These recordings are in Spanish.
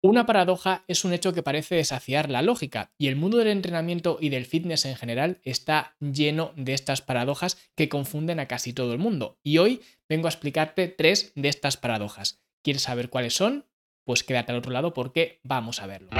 Una paradoja es un hecho que parece desafiar la lógica y el mundo del entrenamiento y del fitness en general está lleno de estas paradojas que confunden a casi todo el mundo. Y hoy vengo a explicarte tres de estas paradojas. ¿Quieres saber cuáles son? Pues quédate al otro lado porque vamos a verlo.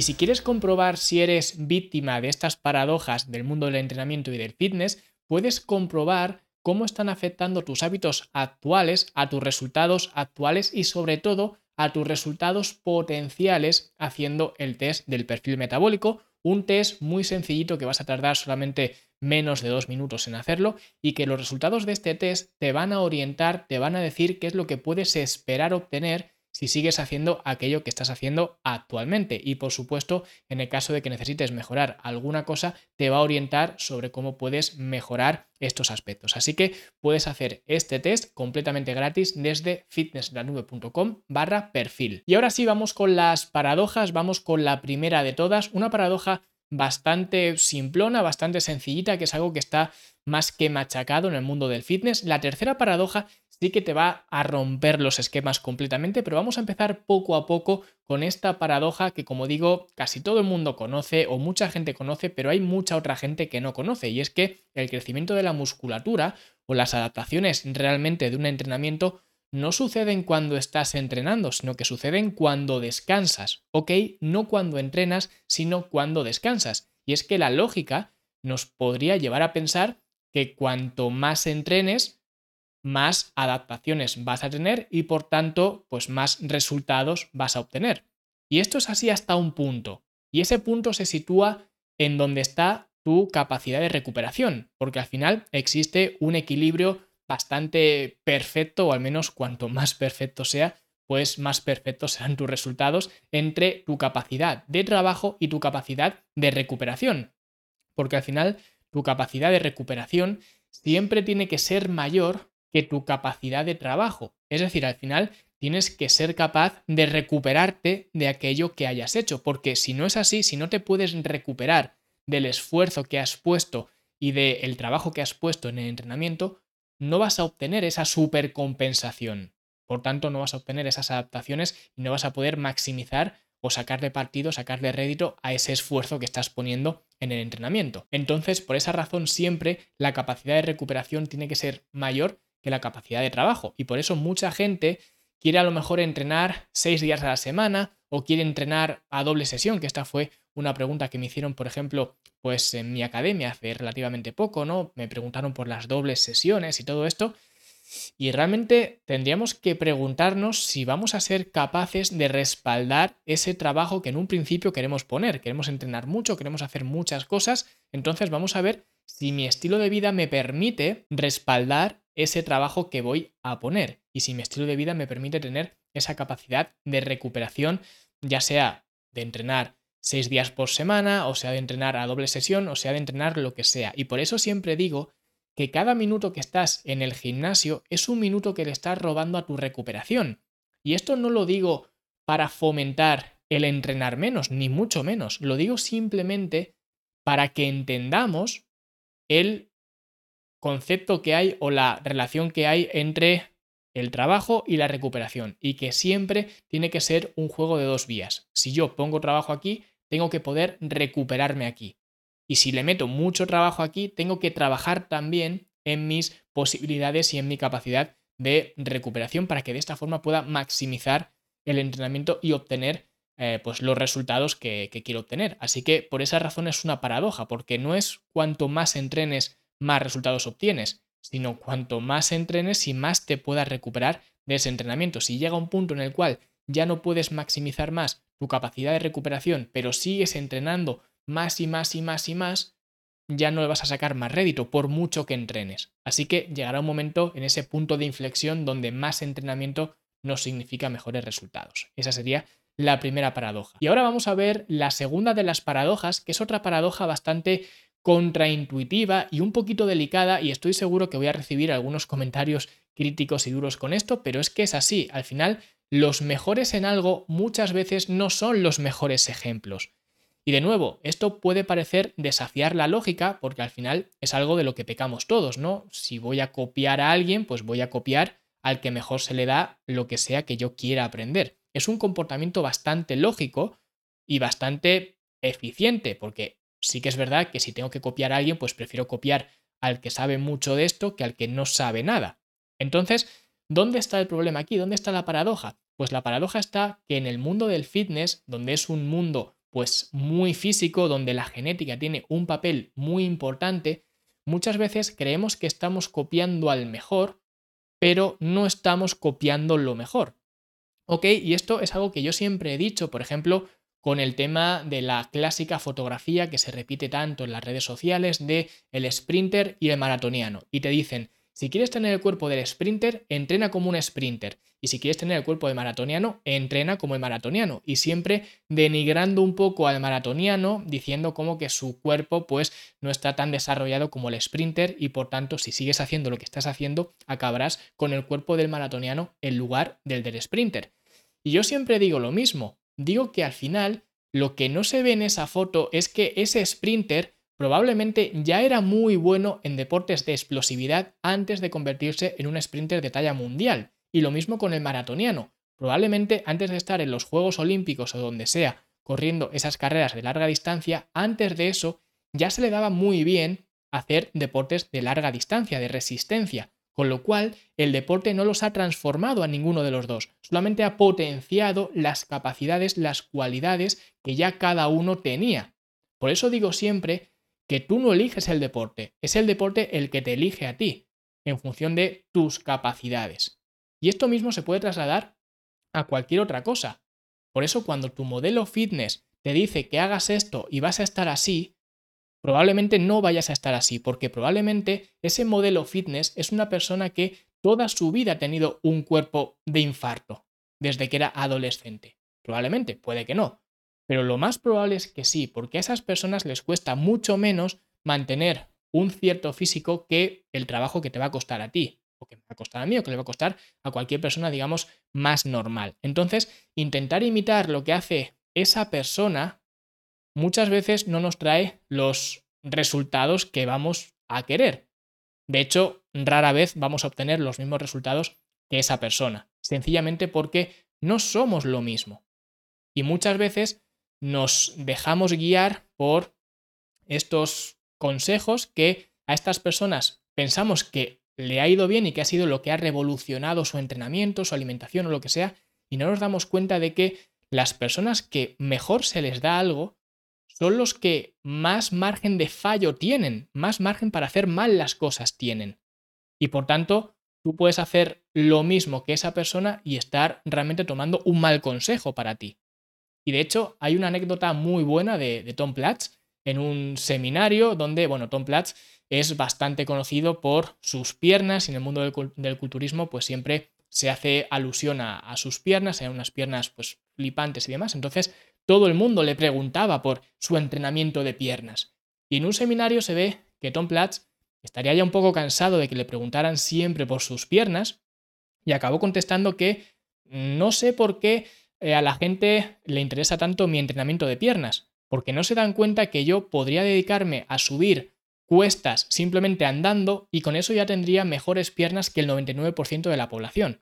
Y si quieres comprobar si eres víctima de estas paradojas del mundo del entrenamiento y del fitness, puedes comprobar cómo están afectando tus hábitos actuales a tus resultados actuales y sobre todo a tus resultados potenciales haciendo el test del perfil metabólico, un test muy sencillito que vas a tardar solamente menos de dos minutos en hacerlo y que los resultados de este test te van a orientar, te van a decir qué es lo que puedes esperar obtener si sigues haciendo aquello que estás haciendo actualmente. Y por supuesto, en el caso de que necesites mejorar alguna cosa, te va a orientar sobre cómo puedes mejorar estos aspectos. Así que puedes hacer este test completamente gratis desde fitnesslanube.com barra perfil. Y ahora sí, vamos con las paradojas, vamos con la primera de todas, una paradoja bastante simplona, bastante sencillita, que es algo que está más que machacado en el mundo del fitness. La tercera paradoja sí que te va a romper los esquemas completamente, pero vamos a empezar poco a poco con esta paradoja que, como digo, casi todo el mundo conoce o mucha gente conoce, pero hay mucha otra gente que no conoce, y es que el crecimiento de la musculatura o las adaptaciones realmente de un entrenamiento no suceden cuando estás entrenando, sino que suceden cuando descansas, ¿ok? No cuando entrenas, sino cuando descansas. Y es que la lógica nos podría llevar a pensar que cuanto más entrenes, más adaptaciones vas a tener y por tanto, pues más resultados vas a obtener. Y esto es así hasta un punto. Y ese punto se sitúa en donde está tu capacidad de recuperación, porque al final existe un equilibrio bastante perfecto, o al menos cuanto más perfecto sea, pues más perfectos serán tus resultados entre tu capacidad de trabajo y tu capacidad de recuperación. Porque al final tu capacidad de recuperación siempre tiene que ser mayor que tu capacidad de trabajo. Es decir, al final tienes que ser capaz de recuperarte de aquello que hayas hecho, porque si no es así, si no te puedes recuperar del esfuerzo que has puesto y del trabajo que has puesto en el entrenamiento, no vas a obtener esa supercompensación. Por tanto, no vas a obtener esas adaptaciones y no vas a poder maximizar o sacarle partido, sacarle rédito a ese esfuerzo que estás poniendo en el entrenamiento. Entonces, por esa razón, siempre la capacidad de recuperación tiene que ser mayor que la capacidad de trabajo. Y por eso mucha gente quiere a lo mejor entrenar seis días a la semana o quiere entrenar a doble sesión, que esta fue una pregunta que me hicieron, por ejemplo, pues en mi academia hace relativamente poco, ¿no? Me preguntaron por las dobles sesiones y todo esto. Y realmente tendríamos que preguntarnos si vamos a ser capaces de respaldar ese trabajo que en un principio queremos poner. Queremos entrenar mucho, queremos hacer muchas cosas. Entonces vamos a ver si mi estilo de vida me permite respaldar ese trabajo que voy a poner y si mi estilo de vida me permite tener esa capacidad de recuperación, ya sea de entrenar seis días por semana, o sea de entrenar a doble sesión, o sea de entrenar lo que sea. Y por eso siempre digo que cada minuto que estás en el gimnasio es un minuto que le estás robando a tu recuperación. Y esto no lo digo para fomentar el entrenar menos, ni mucho menos. Lo digo simplemente para que entendamos el concepto que hay o la relación que hay entre el trabajo y la recuperación y que siempre tiene que ser un juego de dos vías. Si yo pongo trabajo aquí, tengo que poder recuperarme aquí. Y si le meto mucho trabajo aquí, tengo que trabajar también en mis posibilidades y en mi capacidad de recuperación para que de esta forma pueda maximizar el entrenamiento y obtener eh, pues los resultados que, que quiero obtener. Así que por esa razón es una paradoja, porque no es cuanto más entrenes más resultados obtienes, sino cuanto más entrenes y más te puedas recuperar de ese entrenamiento. Si llega un punto en el cual ya no puedes maximizar más tu capacidad de recuperación, pero sigues entrenando más y más y más y más, ya no le vas a sacar más rédito por mucho que entrenes. Así que llegará un momento en ese punto de inflexión donde más entrenamiento no significa mejores resultados. Esa sería la primera paradoja. Y ahora vamos a ver la segunda de las paradojas, que es otra paradoja bastante contraintuitiva y un poquito delicada y estoy seguro que voy a recibir algunos comentarios críticos y duros con esto, pero es que es así. Al final, los mejores en algo muchas veces no son los mejores ejemplos. Y de nuevo, esto puede parecer desafiar la lógica porque al final es algo de lo que pecamos todos, ¿no? Si voy a copiar a alguien, pues voy a copiar al que mejor se le da lo que sea que yo quiera aprender. Es un comportamiento bastante lógico y bastante eficiente, porque sí que es verdad que si tengo que copiar a alguien, pues prefiero copiar al que sabe mucho de esto que al que no sabe nada. Entonces, ¿dónde está el problema aquí? ¿Dónde está la paradoja? Pues la paradoja está que en el mundo del fitness, donde es un mundo pues muy físico, donde la genética tiene un papel muy importante, muchas veces creemos que estamos copiando al mejor, pero no estamos copiando lo mejor. ¿Ok? Y esto es algo que yo siempre he dicho, por ejemplo, con el tema de la clásica fotografía que se repite tanto en las redes sociales de el sprinter y el maratoniano. Y te dicen, si quieres tener el cuerpo del sprinter, entrena como un sprinter. Y si quieres tener el cuerpo de maratoniano, entrena como el maratoniano. Y siempre denigrando un poco al maratoniano, diciendo como que su cuerpo pues no está tan desarrollado como el sprinter y por tanto si sigues haciendo lo que estás haciendo, acabarás con el cuerpo del maratoniano en lugar del del sprinter. Y yo siempre digo lo mismo, digo que al final lo que no se ve en esa foto es que ese sprinter probablemente ya era muy bueno en deportes de explosividad antes de convertirse en un sprinter de talla mundial. Y lo mismo con el maratoniano. Probablemente antes de estar en los Juegos Olímpicos o donde sea, corriendo esas carreras de larga distancia, antes de eso ya se le daba muy bien hacer deportes de larga distancia, de resistencia, con lo cual, el deporte no los ha transformado a ninguno de los dos, solamente ha potenciado las capacidades, las cualidades que ya cada uno tenía. Por eso digo siempre que tú no eliges el deporte, es el deporte el que te elige a ti, en función de tus capacidades. Y esto mismo se puede trasladar a cualquier otra cosa. Por eso cuando tu modelo fitness te dice que hagas esto y vas a estar así, probablemente no vayas a estar así, porque probablemente ese modelo fitness es una persona que toda su vida ha tenido un cuerpo de infarto, desde que era adolescente. Probablemente, puede que no. Pero lo más probable es que sí, porque a esas personas les cuesta mucho menos mantener un cierto físico que el trabajo que te va a costar a ti, o que me va a costar a mí, o que le va a costar a cualquier persona, digamos, más normal. Entonces, intentar imitar lo que hace esa persona muchas veces no nos trae los resultados que vamos a querer. De hecho, rara vez vamos a obtener los mismos resultados que esa persona, sencillamente porque no somos lo mismo. Y muchas veces nos dejamos guiar por estos consejos que a estas personas pensamos que le ha ido bien y que ha sido lo que ha revolucionado su entrenamiento, su alimentación o lo que sea, y no nos damos cuenta de que las personas que mejor se les da algo son los que más margen de fallo tienen, más margen para hacer mal las cosas tienen. Y por tanto, tú puedes hacer lo mismo que esa persona y estar realmente tomando un mal consejo para ti. Y de hecho, hay una anécdota muy buena de, Tom Platz en un seminario donde, bueno, Tom Platz es bastante conocido por sus piernas y en el mundo del, culturismo pues siempre se hace alusión a, a sus piernas, a unas piernas pues flipantes y demás. Entonces, todo el mundo le preguntaba por su entrenamiento de piernas. Y en un seminario se ve que Tom Platz estaría ya un poco cansado de que le preguntaran siempre por sus piernas y acabó contestando que no sé por qué eh, a la gente le interesa tanto mi entrenamiento de piernas, porque no se dan cuenta que yo podría dedicarme a subir cuestas simplemente andando y con eso ya tendría mejores piernas que el 99% de la población.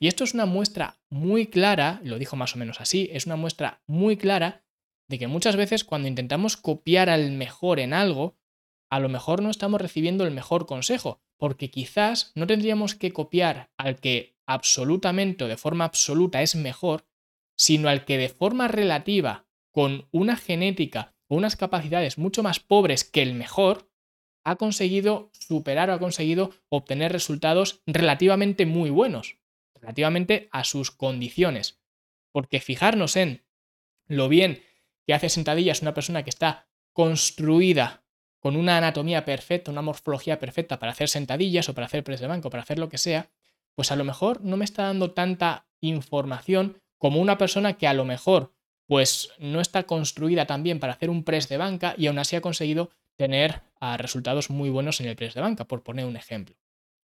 Y esto es una muestra muy clara, lo dijo más o menos así, es una muestra muy clara de que muchas veces cuando intentamos copiar al mejor en algo, a lo mejor no estamos recibiendo el mejor consejo, porque quizás no tendríamos que copiar al que absolutamente o de forma absoluta es mejor, sino al que de forma relativa, con una genética o unas capacidades mucho más pobres que el mejor, ha conseguido superar o ha conseguido obtener resultados relativamente muy buenos relativamente a sus condiciones. Porque fijarnos en lo bien que hace sentadillas una persona que está construida con una anatomía perfecta, una morfología perfecta para hacer sentadillas o para hacer press de banco, para hacer lo que sea, pues a lo mejor no me está dando tanta información como una persona que a lo mejor pues no está construida también para hacer un press de banca y aún así ha conseguido tener ah, resultados muy buenos en el press de banca, por poner un ejemplo.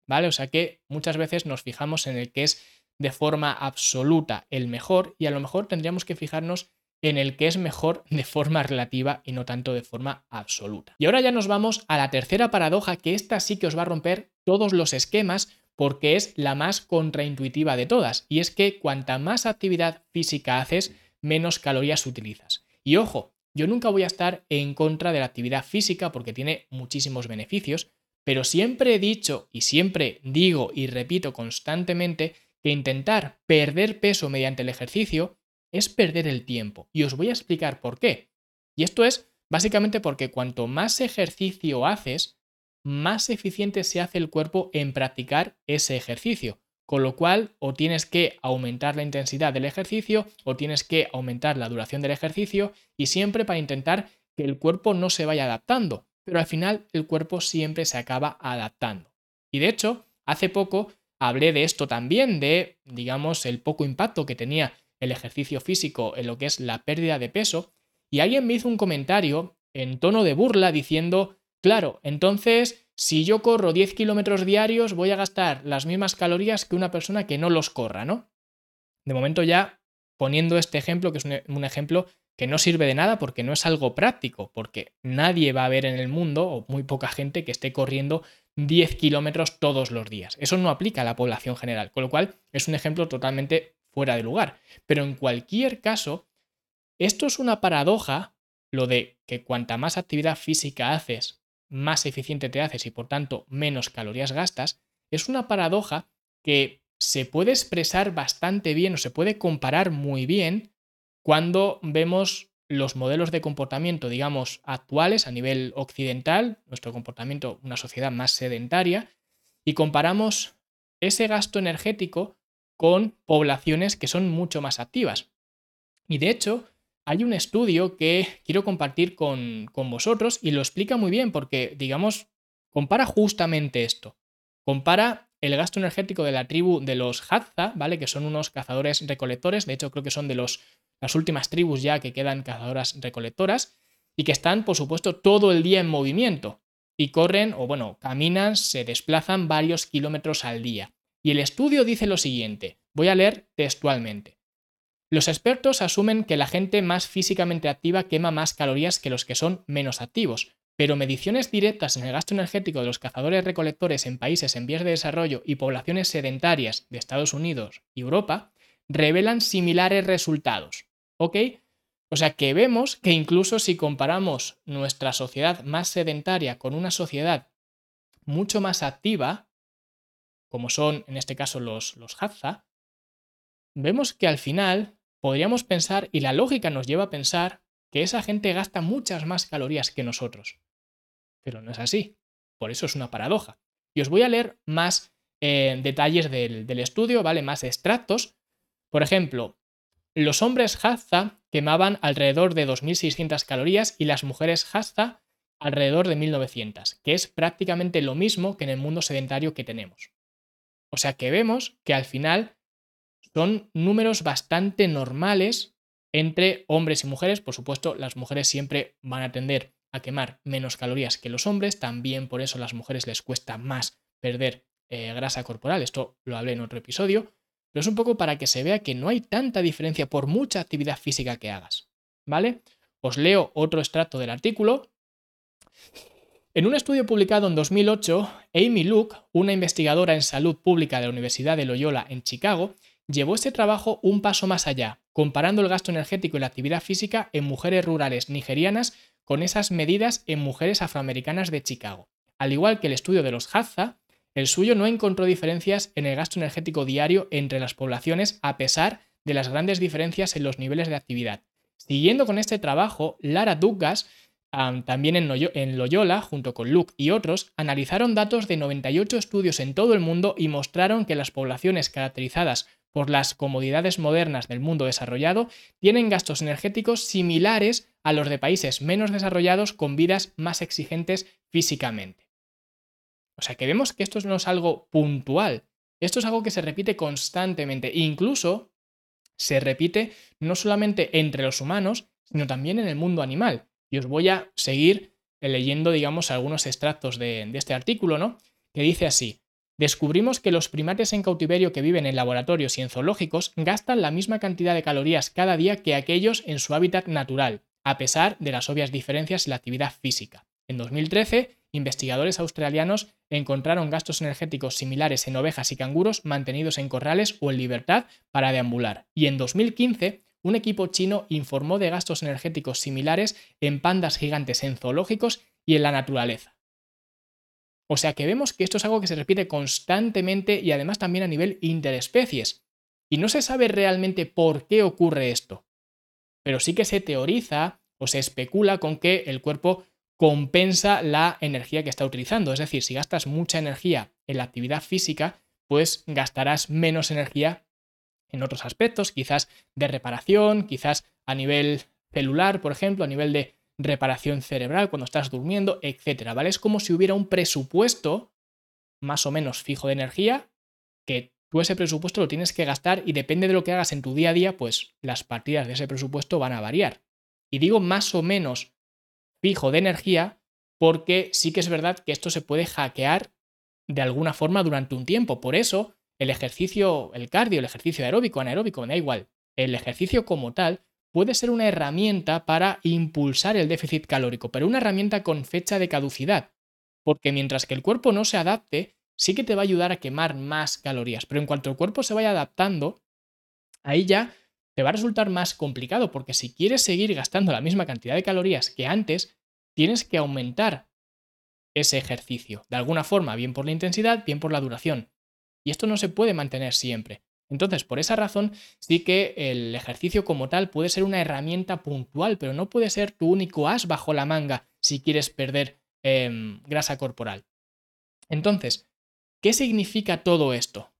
¿Vale? O sea que muchas veces nos fijamos en el que es de forma absoluta el mejor y a lo mejor tendríamos que fijarnos en el que es mejor de forma relativa y no tanto de forma absoluta. Y ahora ya nos vamos a la tercera paradoja, que esta sí que os va a romper todos los esquemas porque es la más contraintuitiva de todas, y es que cuanta más actividad física haces, menos calorías utilizas. Y ojo, yo nunca voy a estar en contra de la actividad física porque tiene muchísimos beneficios, pero siempre he dicho y siempre digo y repito constantemente que intentar perder peso mediante el ejercicio es perder el tiempo. Y os voy a explicar por qué. Y esto es básicamente porque cuanto más ejercicio haces, más eficiente se hace el cuerpo en practicar ese ejercicio. Con lo cual, o tienes que aumentar la intensidad del ejercicio o tienes que aumentar la duración del ejercicio y siempre para intentar que el cuerpo no se vaya adaptando. Pero al final el cuerpo siempre se acaba adaptando. Y de hecho, hace poco hablé de esto también, de, digamos, el poco impacto que tenía el ejercicio físico en lo que es la pérdida de peso. Y alguien me hizo un comentario en tono de burla diciendo, claro, entonces si yo corro 10 kilómetros diarios, voy a gastar las mismas calorías que una persona que no los corra, ¿no? De momento ya poniendo este ejemplo, que es un, ejemplo que no sirve de nada porque no es algo práctico, porque nadie va a ver en el mundo, o muy poca gente, que esté corriendo 10 kilómetros todos los días. Eso no aplica a la población general, con lo cual es un ejemplo totalmente fuera de lugar. Pero en cualquier caso, esto es una paradoja, lo de que cuanta más actividad física haces, más eficiente te haces y por tanto menos calorías gastas, es una paradoja que se puede expresar bastante bien o se puede comparar muy bien cuando vemos los modelos de comportamiento, digamos, actuales a nivel occidental, nuestro comportamiento, una sociedad más sedentaria, y comparamos ese gasto energético con poblaciones que son mucho más activas. Y de hecho, hay un estudio que quiero compartir con, vosotros y lo explica muy bien porque, digamos, compara justamente esto. Compara el gasto energético de la tribu de los Hadza, ¿vale? Que son unos cazadores recolectores, de hecho creo que son de los, las últimas tribus ya que quedan cazadoras recolectoras y que están, por supuesto, todo el día en movimiento y corren o bueno, caminan, se desplazan varios kilómetros al día. Y el estudio dice lo siguiente, voy a leer textualmente. Los expertos asumen que la gente más físicamente activa quema más calorías que los que son menos activos, pero mediciones directas en el gasto energético de los cazadores recolectores en países en vías de desarrollo y poblaciones sedentarias de Estados Unidos y Europa revelan similares resultados. ¿Ok? O sea que vemos que incluso si comparamos nuestra sociedad más sedentaria con una sociedad mucho más activa, como son en este caso los, los Hadza, vemos que al final podríamos pensar, y la lógica nos lleva a pensar, que esa gente gasta muchas más calorías que nosotros. Pero no es así. Por eso es una paradoja. Y os voy a leer más eh, detalles del, del, estudio, ¿vale? Más extractos. Por ejemplo, los hombres Hazza quemaban alrededor de 2.600 calorías y las mujeres Hazza alrededor de 1.900, que es prácticamente lo mismo que en el mundo sedentario que tenemos. O sea que vemos que al final son números bastante normales entre hombres y mujeres. Por supuesto, las mujeres siempre van a tender a quemar menos calorías que los hombres. También por eso a las mujeres les cuesta más perder eh, grasa corporal. Esto lo hablé en otro episodio. Pero es un poco para que se vea que no hay tanta diferencia por mucha actividad física que hagas. ¿Vale? Os leo otro extracto del artículo. En un estudio publicado en 2008, Amy Luke, una investigadora en salud pública de la Universidad de Loyola en Chicago, llevó este trabajo un paso más allá, comparando el gasto energético y la actividad física en mujeres rurales nigerianas con esas medidas en mujeres afroamericanas de Chicago. Al igual que el estudio de los Hadza, el suyo no encontró diferencias en el gasto energético diario entre las poblaciones a pesar de las grandes diferencias en los niveles de actividad. Siguiendo con este trabajo, Lara Douglas, también en Loyola, junto con Luke y otros, analizaron datos de 98 estudios en todo el mundo y mostraron que las poblaciones caracterizadas por las comodidades modernas del mundo desarrollado, tienen gastos energéticos similares a los de países menos desarrollados con vidas más exigentes físicamente. O sea que vemos que esto no es algo puntual, esto es algo que se repite constantemente, incluso se repite no solamente entre los humanos, sino también en el mundo animal. Y os voy a seguir leyendo, digamos, algunos extractos de, de este artículo, ¿no? Que dice así, descubrimos que los primates en cautiverio que viven en laboratorios y en zoológicos gastan la misma cantidad de calorías cada día que aquellos en su hábitat natural, a pesar de las obvias diferencias en la actividad física. En 2013, investigadores australianos encontraron gastos energéticos similares en ovejas y canguros mantenidos en corrales o en libertad para deambular. Y en 2015, un equipo chino informó de gastos energéticos similares en pandas gigantes en zoológicos y en la naturaleza. O sea que vemos que esto es algo que se repite constantemente y además también a nivel interespecies. Y no se sabe realmente por qué ocurre esto. Pero sí que se teoriza o se especula con que el cuerpo compensa la energía que está utilizando. Es decir, si gastas mucha energía en la actividad física, pues gastarás menos energía en otros aspectos, quizás de reparación, quizás a nivel celular, por ejemplo, a nivel de reparación cerebral cuando estás durmiendo, etcétera, ¿vale? Es como si hubiera un presupuesto más o menos fijo de energía que tú ese presupuesto lo tienes que gastar y depende de lo que hagas en tu día a día, pues las partidas de ese presupuesto van a variar. Y digo más o menos fijo de energía porque sí que es verdad que esto se puede hackear de alguna forma durante un tiempo. Por eso el ejercicio, el cardio, el ejercicio aeróbico, anaeróbico, me da igual, el ejercicio como tal puede ser una herramienta para impulsar el déficit calórico, pero una herramienta con fecha de caducidad, porque mientras que el cuerpo no se adapte, sí que te va a ayudar a quemar más calorías, pero en cuanto el cuerpo se vaya adaptando, ahí ya te va a resultar más complicado, porque si quieres seguir gastando la misma cantidad de calorías que antes, tienes que aumentar ese ejercicio, de alguna forma, bien por la intensidad, bien por la duración. Y esto no se puede mantener siempre. Entonces, por esa razón, sí que el ejercicio como tal puede ser una herramienta puntual, pero no puede ser tu único as bajo la manga si quieres perder em, grasa corporal. Entonces, ¿qué significa todo esto?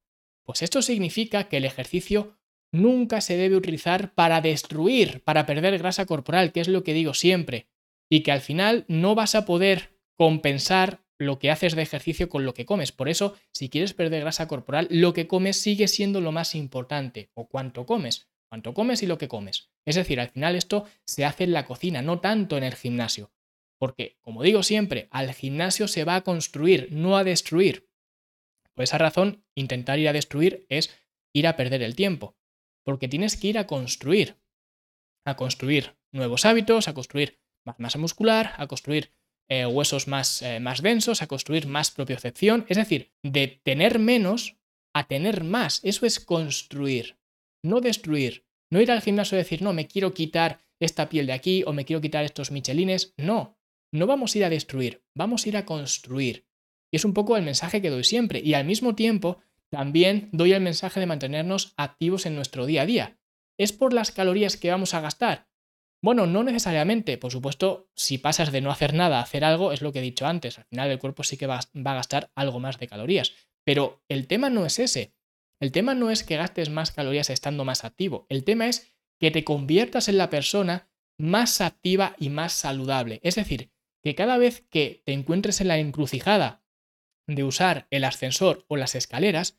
Pues esto significa que el ejercicio nunca se debe utilizar para destruir, para perder grasa corporal, que es lo que digo siempre, y que al final no vas a poder compensar lo que haces de ejercicio con lo que comes. Por eso, si quieres perder grasa corporal, lo que comes sigue siendo lo más importante, o cuánto comes, cuánto comes y lo que comes. Es decir, al final esto se hace en la cocina, no tanto en el gimnasio. Porque, como digo siempre, al gimnasio se va a construir, no a destruir. Por esa razón, intentar ir a destruir es ir a perder el tiempo. Porque tienes que ir a construir. A construir nuevos hábitos, a construir más masa muscular, a construir eh, huesos más, eh, más densos, a construir más propiocepción. Es decir, de tener menos a tener más. Eso es construir, no destruir. No ir al gimnasio y decir, no, me quiero quitar esta piel de aquí o me quiero quitar estos michelines. No, no vamos a ir a destruir, vamos a ir a construir. Y es un poco el mensaje que doy siempre. Y al mismo tiempo, también doy el mensaje de mantenernos activos en nuestro día a día. ¿Es por las calorías que vamos a gastar? Bueno, no necesariamente. Por supuesto, si pasas de no hacer nada a hacer algo, es lo que he dicho antes. Al final el cuerpo sí que va, a gastar algo más de calorías. Pero el tema no es ese. El tema no es que gastes más calorías estando más activo. El tema es que te conviertas en la persona más activa y más saludable. Es decir, que cada vez que te encuentres en la encrucijada de usar el ascensor o las escaleras,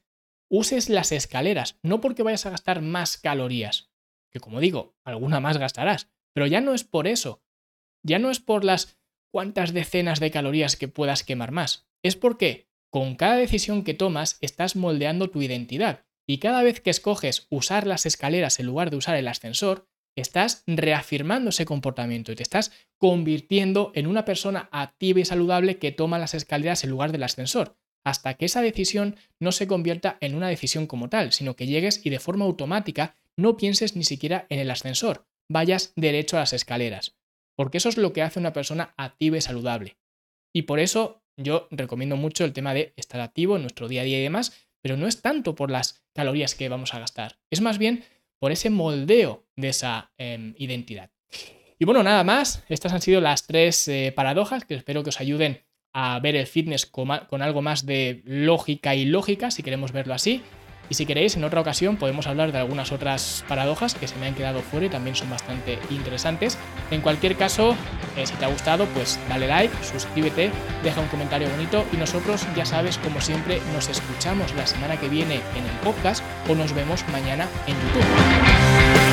uses las escaleras, no porque vayas a gastar más calorías, que como digo, alguna más gastarás, pero ya no es por eso. Ya no es por las cuantas decenas de calorías que puedas quemar más. Es porque con cada decisión que tomas estás moldeando tu identidad. Y cada vez que escoges usar las escaleras en lugar de usar el ascensor, estás reafirmando ese comportamiento y te estás convirtiendo en una persona activa y saludable que toma las escaleras en lugar del ascensor, hasta que esa decisión no se convierta en una decisión como tal, sino que llegues y de forma automática no pienses ni siquiera en el ascensor, vayas derecho a las escaleras, porque eso es lo que hace una persona activa y saludable. Y por eso yo recomiendo mucho el tema de estar activo en nuestro día a día y demás, pero no es tanto por las calorías que vamos a gastar, es más bien por ese moldeo de esa em, identidad. Y bueno, nada más, estas han sido las tres eh, paradojas que espero que os ayuden a ver el fitness con algo más de lógica y lógica, si queremos verlo así. Y si queréis, en otra ocasión podemos hablar de algunas otras paradojas que se me han quedado fuera y también son bastante interesantes. En cualquier caso, eh, si te ha gustado, pues dale like, suscríbete, deja un comentario bonito y nosotros, ya sabes, como siempre, nos escuchamos la semana que viene en el podcast o nos vemos mañana en YouTube.